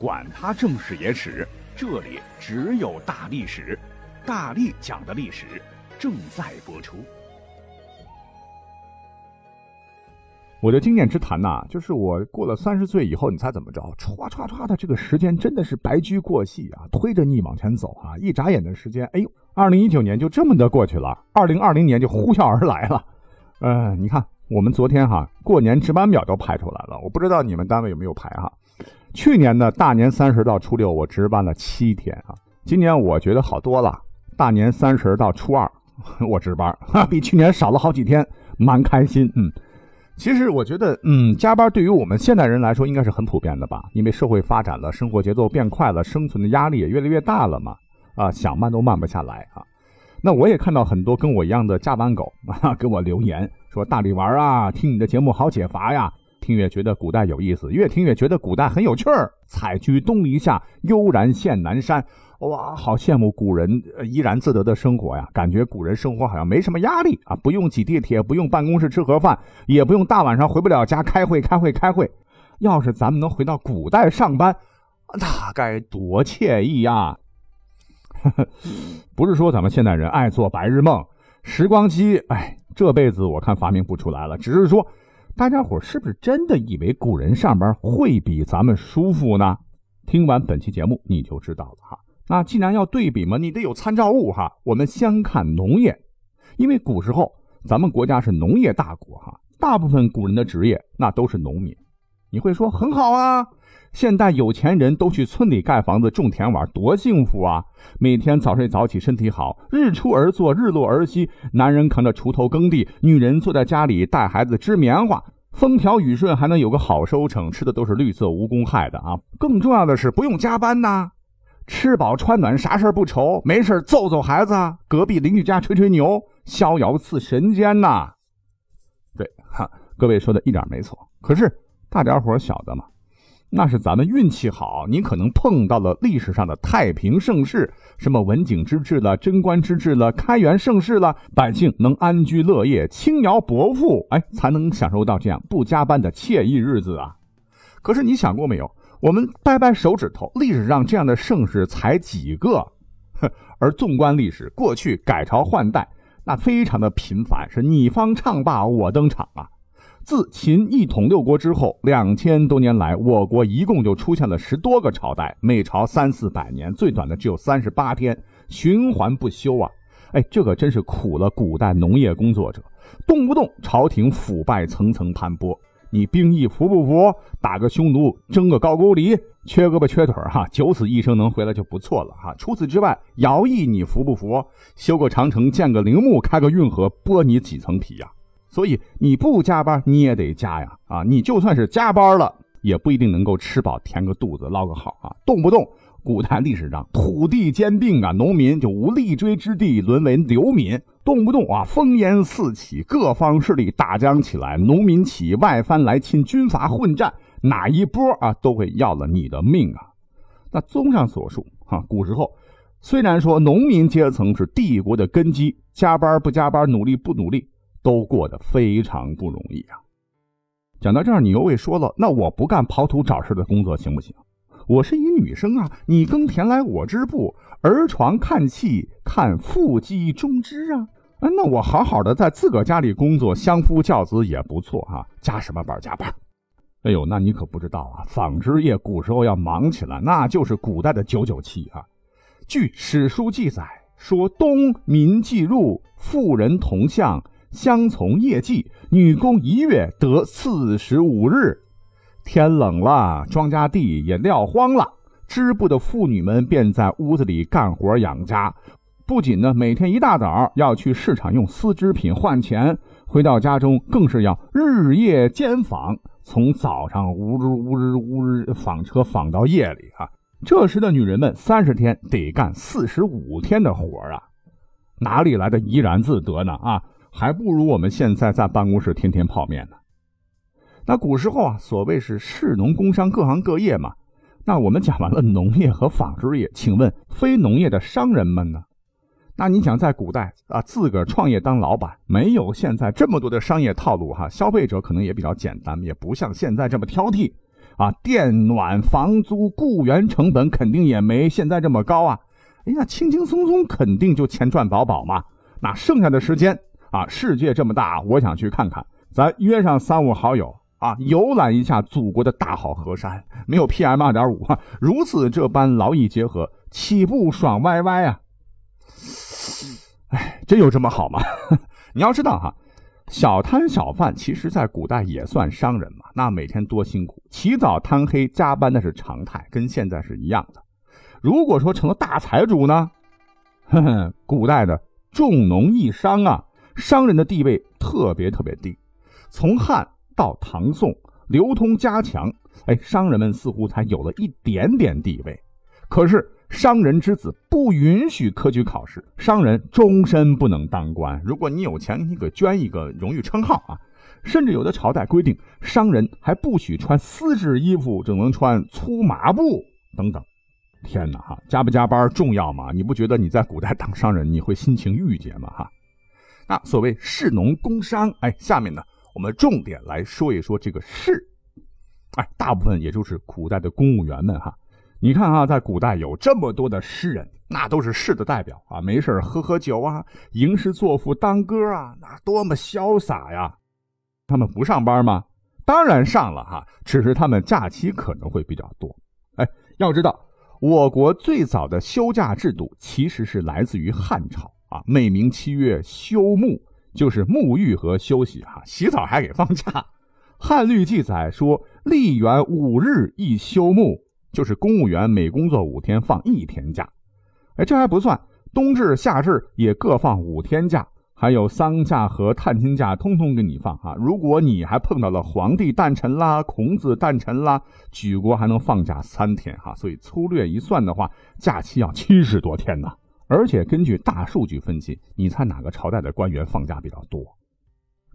管他正史野史，这里只有大历史，大力讲的历史正在播出。我的经验之谈呐，就是我过了三十岁以后，你猜怎么着？歘歘歘的，这个时间真的是白驹过隙啊，推着你往前走啊！一眨眼的时间，哎呦，二零一九年就这么的过去了，二零二零年就呼啸而来了。嗯，你看，我们昨天哈过年值班表都排出来了，我不知道你们单位有没有排哈。去年的大年三十到初六，我值班了七天啊。今年我觉得好多了，大年三十到初二，我值班，哈 比去年少了好几天，蛮开心。嗯，其实我觉得，嗯，加班对于我们现代人来说应该是很普遍的吧，因为社会发展了，生活节奏变快了，生存的压力也越来越大了嘛。啊，想慢都慢不下来啊。那我也看到很多跟我一样的加班狗啊，给我留言说：“大力丸啊，听你的节目好解乏呀。”听越觉得古代有意思，越听越觉得古代很有趣儿。采菊东篱下，悠然见南山。哇，好羡慕古人怡然自得的生活呀！感觉古人生活好像没什么压力啊，不用挤地铁，不用办公室吃盒饭，也不用大晚上回不了家开会开会开会。要是咱们能回到古代上班，那该多惬意呀！不是说咱们现代人爱做白日梦，时光机，哎，这辈子我看发明不出来了。只是说。大家伙是不是真的以为古人上班会比咱们舒服呢？听完本期节目你就知道了哈。那既然要对比嘛，你得有参照物哈。我们先看农业，因为古时候咱们国家是农业大国哈，大部分古人的职业那都是农民。你会说很好啊，现代有钱人都去村里盖房子种田玩，多幸福啊！每天早睡早起，身体好，日出而作，日落而息。男人扛着锄头耕地，女人坐在家里带孩子织棉花，风调雨顺，还能有个好收成，吃的都是绿色无公害的啊！更重要的是不用加班呐，吃饱穿暖，啥事不愁，没事揍揍孩子，隔壁邻居家吹吹牛，逍遥似神仙呐！对，哈，各位说的一点没错。可是。大家伙晓得吗？那是咱们运气好，你可能碰到了历史上的太平盛世，什么文景之治了、贞观之治了、开元盛世了，百姓能安居乐业、轻徭薄赋，哎，才能享受到这样不加班的惬意日子啊。可是你想过没有？我们掰掰手指头，历史上这样的盛世才几个？而纵观历史，过去改朝换代，那非常的频繁，是你方唱罢我登场啊。自秦一统六国之后，两千多年来，我国一共就出现了十多个朝代，每朝三四百年，最短的只有三十八天，循环不休啊！哎，这可真是苦了古代农业工作者，动不动朝廷腐败层层盘剥，你兵役服不服？打个匈奴，争个高句丽，缺胳膊缺腿哈，九死一生能回来就不错了哈。除此之外，徭役你服不服？修个长城，建个陵墓，开个运河，剥你几层皮呀？所以你不加班，你也得加呀！啊，你就算是加班了，也不一定能够吃饱填个肚子捞个好啊！动不动古代历史上土地兼并啊，农民就无立锥之地，沦为流民；动不动啊烽烟四起，各方势力大将起来，农民起义、外藩来侵、军阀混战，哪一波啊都会要了你的命啊！那综上所述啊，古时候虽然说农民阶层是帝国的根基，加班不加班，努力不努力。都过得非常不容易啊！讲到这儿，你又会说了，那我不干刨土找事的工作行不行？我是一女生啊，你耕田来我织布，儿床看戏看妇鸡中织啊！啊，那我好好的在自个家里工作，相夫教子也不错啊。加什么班加班？哎呦，那你可不知道啊！纺织业古时候要忙起来，那就是古代的九九七啊。据史书记载说，东民计入，妇人同向。相从业绩，女工一月得四十五日。天冷了，庄稼地也撂荒了，织布的妇女们便在屋子里干活养家。不仅呢，每天一大早要去市场用丝织品换钱，回到家中更是要日夜兼纺，从早上呜日呜日呜日纺车纺到夜里啊。这时的女人们三十天得干四十五天的活啊，哪里来的怡然自得呢？啊！还不如我们现在在办公室天天泡面呢。那古时候啊，所谓是士农工商各行各业嘛。那我们讲完了农业和纺织业，请问非农业的商人们呢？那你想在古代啊，自个儿创业当老板，没有现在这么多的商业套路哈，消费者可能也比较简单，也不像现在这么挑剔啊，电暖、房租、雇员成本肯定也没现在这么高啊。哎呀，轻轻松松肯定就钱赚饱饱嘛。那剩下的时间啊，世界这么大，我想去看看。咱约上三五好友啊，游览一下祖国的大好河山。没有 PM 二点五，如此这般劳逸结合，岂不爽歪歪啊？哎，真有这么好吗？你要知道哈，小摊小贩其实在古代也算商人嘛。那每天多辛苦，起早贪黑加班那是常态，跟现在是一样的。如果说成了大财主呢？呵呵，古代的重农抑商啊，商人的地位特别特别低。从汉到唐宋，流通加强，哎，商人们似乎才有了一点点地位。可是。商人之子不允许科举考试，商人终身不能当官。如果你有钱，你给捐一个荣誉称号啊！甚至有的朝代规定，商人还不许穿丝质衣服，只能穿粗麻布等等。天哪，哈，加不加班重要吗？你不觉得你在古代当商人，你会心情郁结吗？哈，那所谓士农工商，哎，下面呢，我们重点来说一说这个士，哎，大部分也就是古代的公务员们哈。你看啊，在古代有这么多的诗人，那都是士的代表啊，没事喝喝酒啊，吟诗作赋、当歌啊，那多么潇洒呀！他们不上班吗？当然上了哈，只是他们假期可能会比较多。哎，要知道，我国最早的休假制度其实是来自于汉朝啊，每名七月休沐，就是沐浴和休息哈，洗澡还给放假。汉律记载说，历元五日一休沐。就是公务员每工作五天放一天假，哎，这还不算，冬至、夏至也各放五天假，还有丧假和探亲假，通通给你放哈。如果你还碰到了皇帝诞辰啦、孔子诞辰啦，举国还能放假三天哈。所以粗略一算的话，假期要七十多天呢。而且根据大数据分析，你猜哪个朝代的官员放假比较多？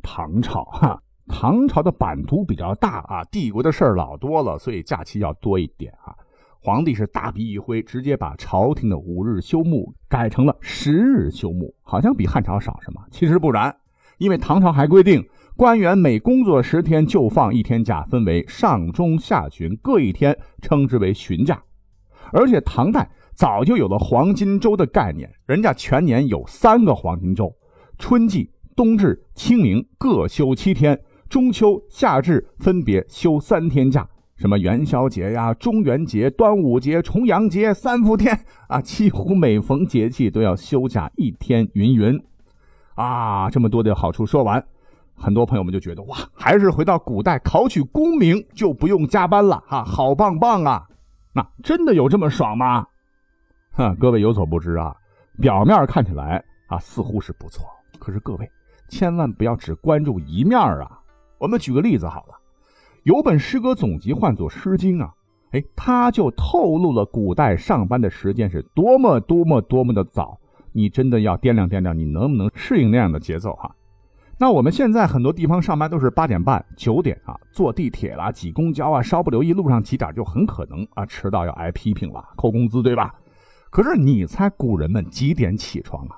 唐朝哈。唐朝的版图比较大啊，帝国的事儿老多了，所以假期要多一点啊。皇帝是大笔一挥，直接把朝廷的五日休沐改成了十日休沐，好像比汉朝少什么？其实不然，因为唐朝还规定，官员每工作十天就放一天假，分为上中下旬各一天，称之为旬假。而且唐代早就有了黄金周的概念，人家全年有三个黄金周，春季、冬至、清明各休七天。中秋、夏至分别休三天假，什么元宵节呀、中元节、端午节、重阳节三伏天啊，几乎每逢节气都要休假一天，云云。啊，这么多的好处说完，很多朋友们就觉得哇，还是回到古代考取功名就不用加班了哈，好棒棒啊！那真的有这么爽吗？哼，各位有所不知啊，表面看起来啊似乎是不错，可是各位千万不要只关注一面啊。我们举个例子好了，有本诗歌总集唤作《诗经》啊，哎，它就透露了古代上班的时间是多么多么多么的早。你真的要掂量掂量，你能不能适应那样的节奏哈？那我们现在很多地方上班都是八点半、九点啊，坐地铁啦、挤公交啊，稍不留意路上挤点，就很可能啊迟到要挨批评了，扣工资，对吧？可是你猜古人们几点起床啊？《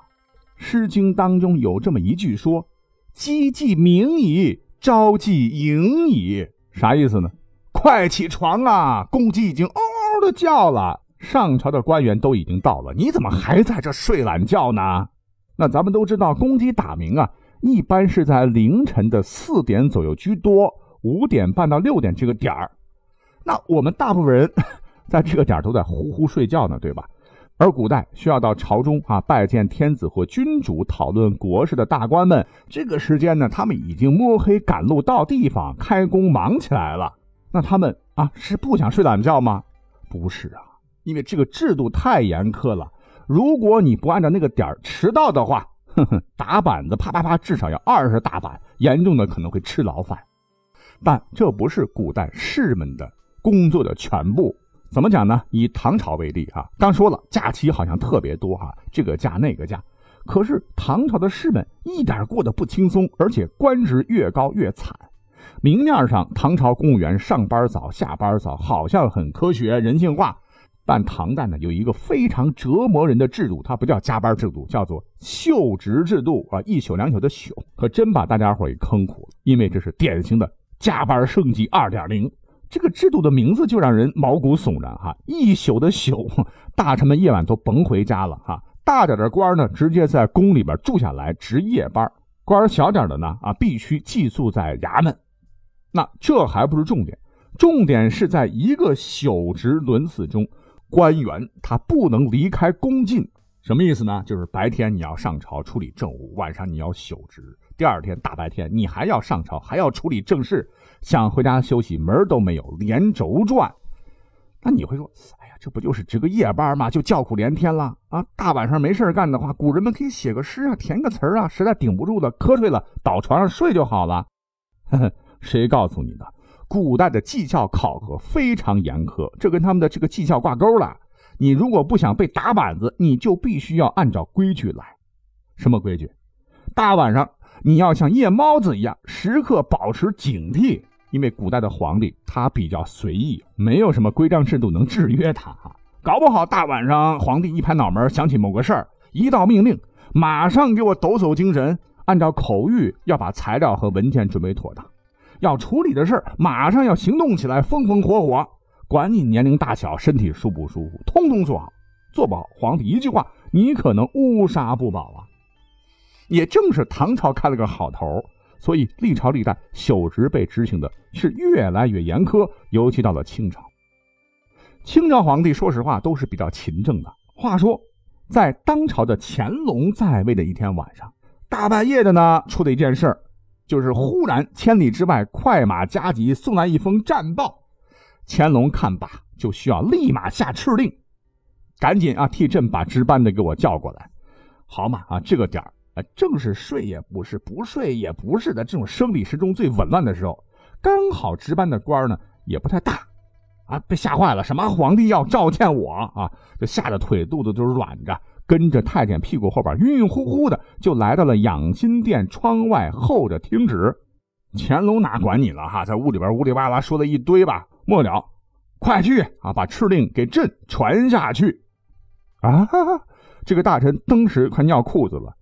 诗经》当中有这么一句说：“鸡既鸣矣。”朝既迎矣，啥意思呢？快起床啊！公鸡已经嗷嗷的叫了，上朝的官员都已经到了，你怎么还在这睡懒觉呢？那咱们都知道，公鸡打鸣啊，一般是在凌晨的四点左右居多，五点半到六点这个点儿。那我们大部分人 在这个点都在呼呼睡觉呢，对吧？而古代需要到朝中啊拜见天子或君主，讨论国事的大官们，这个时间呢，他们已经摸黑赶路到地方开工忙起来了。那他们啊是不想睡懒觉吗？不是啊，因为这个制度太严苛了。如果你不按照那个点迟到的话，哼哼，打板子啪啪啪，至少要二十大板，严重的可能会吃牢饭。但这不是古代士们的工作的全部。怎么讲呢？以唐朝为例啊，刚说了假期好像特别多哈，这个假那个假，可是唐朝的士们一点过得不轻松，而且官职越高越惨。明面上唐朝公务员上班早下班早，好像很科学人性化，但唐代呢有一个非常折磨人的制度，它不叫加班制度，叫做休职制度啊，一宿两宿的宿，可真把大家伙给坑苦了，因为这是典型的加班升级二点零。这个制度的名字就让人毛骨悚然哈！一宿的宿，大臣们夜晚都甭回家了哈。大点的官呢，直接在宫里边住下来值夜班；官小点的呢，啊，必须寄宿在衙门。那这还不是重点，重点是在一个宿职轮次中，官员他不能离开宫禁。什么意思呢？就是白天你要上朝处理政务，晚上你要宿职。第二天大白天你还要上朝，还要处理政事。想回家休息，门都没有，连轴转。那你会说，哎呀，这不就是值个夜班吗？就叫苦连天了啊！大晚上没事干的话，古人们可以写个诗啊，填个词啊，实在顶不住了，瞌睡了，倒床上睡就好了。呵呵，谁告诉你的？古代的绩效考核非常严苛，这跟他们的这个绩效挂钩了。你如果不想被打板子，你就必须要按照规矩来。什么规矩？大晚上。你要像夜猫子一样，时刻保持警惕，因为古代的皇帝他比较随意，没有什么规章制度能制约他。搞不好大晚上皇帝一拍脑门想起某个事儿，一道命令，马上给我抖擞精神，按照口谕要把材料和文件准备妥当，要处理的事儿马上要行动起来，风风火火，管你年龄大小、身体舒不舒服，通通做好。做不好，皇帝一句话，你可能乌纱不保啊。也正是唐朝开了个好头，所以历朝历代朽职被执行的是越来越严苛，尤其到了清朝。清朝皇帝说实话都是比较勤政的。话说，在当朝的乾隆在位的一天晚上，大半夜的呢，出了一件事就是忽然千里之外快马加急送来一封战报，乾隆看罢就需要立马下敕令，赶紧啊替朕把值班的给我叫过来。好嘛啊，这个点儿。正是睡也不是，不睡也不是的这种生理时钟最紊乱的时候，刚好值班的官呢也不太大，啊，被吓坏了，什么皇帝要召见我啊，就吓得腿肚子都软着，跟着太监屁股后边晕晕乎乎的就来到了养心殿窗外候着听旨。乾隆哪管你了哈，在屋里边呜里哇啦说了一堆吧，末了，快去啊，把敕令给朕传下去。啊，这个大臣当时快尿裤子了。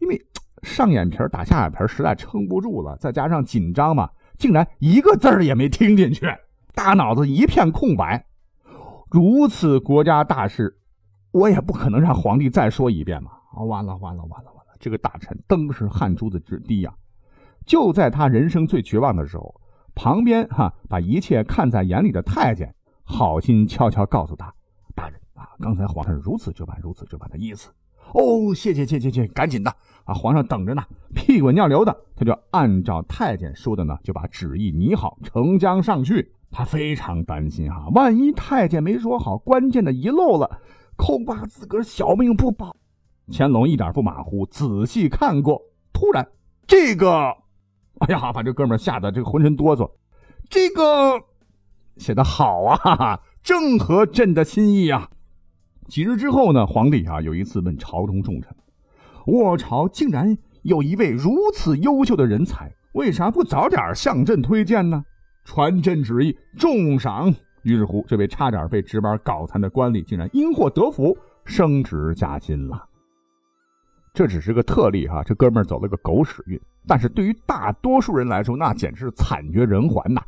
因为上眼皮打下眼皮实在撑不住了，再加上紧张嘛，竟然一个字儿也没听进去，大脑子一片空白。如此国家大事，我也不可能让皇帝再说一遍嘛！啊，完了完了完了完了！这个大臣登时汗珠子直滴呀。就在他人生最绝望的时候，旁边哈把一切看在眼里的太监好心悄悄告诉他：“大人啊，刚才皇上如此这般如此这般的意思。”哦，谢谢谢谢谢，赶紧的啊！皇上等着呢，屁滚尿流的，他就按照太监说的呢，就把旨意拟好，呈将上去。他非常担心哈，万一太监没说好，关键的遗漏了，恐怕自个儿小命不保。乾隆一点不马虎，仔细看过，突然这个，哎呀，把这哥们吓得这个浑身哆嗦。这个写的好啊，正合朕的心意啊。几日之后呢，皇帝啊有一次问朝中重臣：“我朝竟然有一位如此优秀的人才，为啥不早点向朕推荐呢？传朕旨意，重赏。”于是乎，这位差点被值班搞残的官吏竟然因祸得福，升职加薪了。这只是个特例哈，这哥们走了个狗屎运，但是对于大多数人来说，那简直是惨绝人寰呐。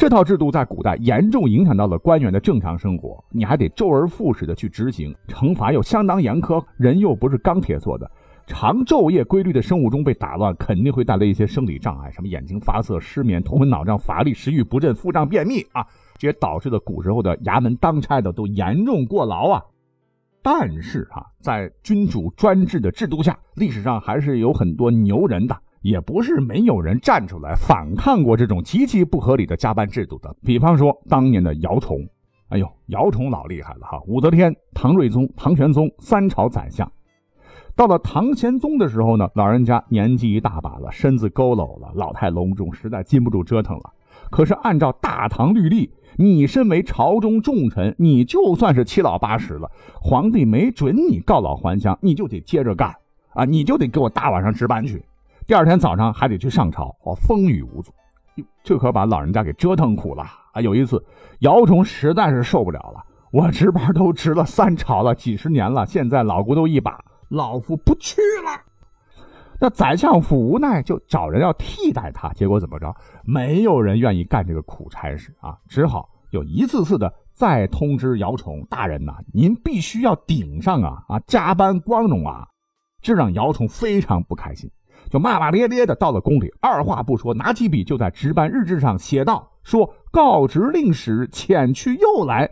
这套制度在古代严重影响到了官员的正常生活，你还得周而复始的去执行，惩罚又相当严苛，人又不是钢铁做的，长昼夜规律的生物钟被打乱，肯定会带来一些生理障碍，什么眼睛发涩、失眠、头昏脑胀、乏力、食欲不振、腹胀、便秘啊，这也导致了古时候的衙门当差的都严重过劳啊。但是啊，在君主专制的制度下，历史上还是有很多牛人的。也不是没有人站出来反抗过这种极其不合理的加班制度的，比方说当年的姚崇，哎呦，姚崇老厉害了哈！武则天、唐睿宗、唐玄宗三朝宰相，到了唐玄宗的时候呢，老人家年纪一大把了，身子佝偻了，老态龙钟，实在禁不住折腾了。可是按照大唐律例，你身为朝中重臣，你就算是七老八十了，皇帝没准你告老还乡，你就得接着干啊，你就得给我大晚上值班去。第二天早上还得去上朝，哦，风雨无阻，这可把老人家给折腾苦了啊！有一次，姚崇实在是受不了了，我值班都值了三朝了，几十年了，现在老骨头一把，老夫不去了。那宰相府无奈就找人要替代他，结果怎么着？没有人愿意干这个苦差事啊，只好又一次次的再通知姚崇大人呐，您必须要顶上啊啊，加班光荣啊！这让姚崇非常不开心，就骂骂咧咧的到了宫里，二话不说，拿起笔就在值班日志上写道：“说告职令史遣去又来，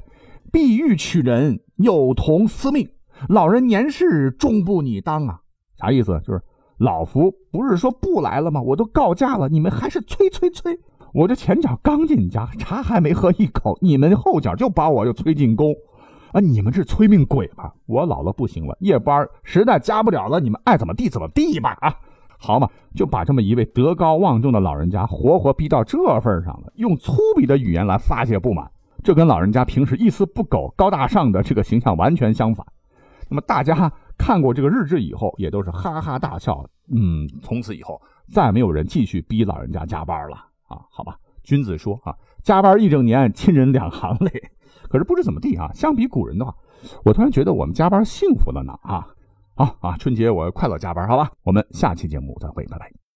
必欲取人，有同司命。老人年事终不拟当啊！”啥意思？就是。老夫不是说不来了吗？我都告假了，你们还是催催催！我这前脚刚进家，茶还没喝一口，你们后脚就把我又催进宫，啊！你们是催命鬼吧？我老了不行了，夜班实在加不了了，你们爱怎么地怎么地吧！啊，好嘛，就把这么一位德高望重的老人家活活逼到这份上了，用粗鄙的语言来发泄不满，这跟老人家平时一丝不苟、高大上的这个形象完全相反。那么大家。看过这个日志以后，也都是哈哈大笑。嗯，从此以后再没有人继续逼老人家加班了啊？好吧，君子说啊，加班一整年，亲人两行泪。可是不知怎么地啊，相比古人的话，我突然觉得我们加班幸福了呢啊！好啊，春节我快乐加班，好吧？我们下期节目再会，拜拜。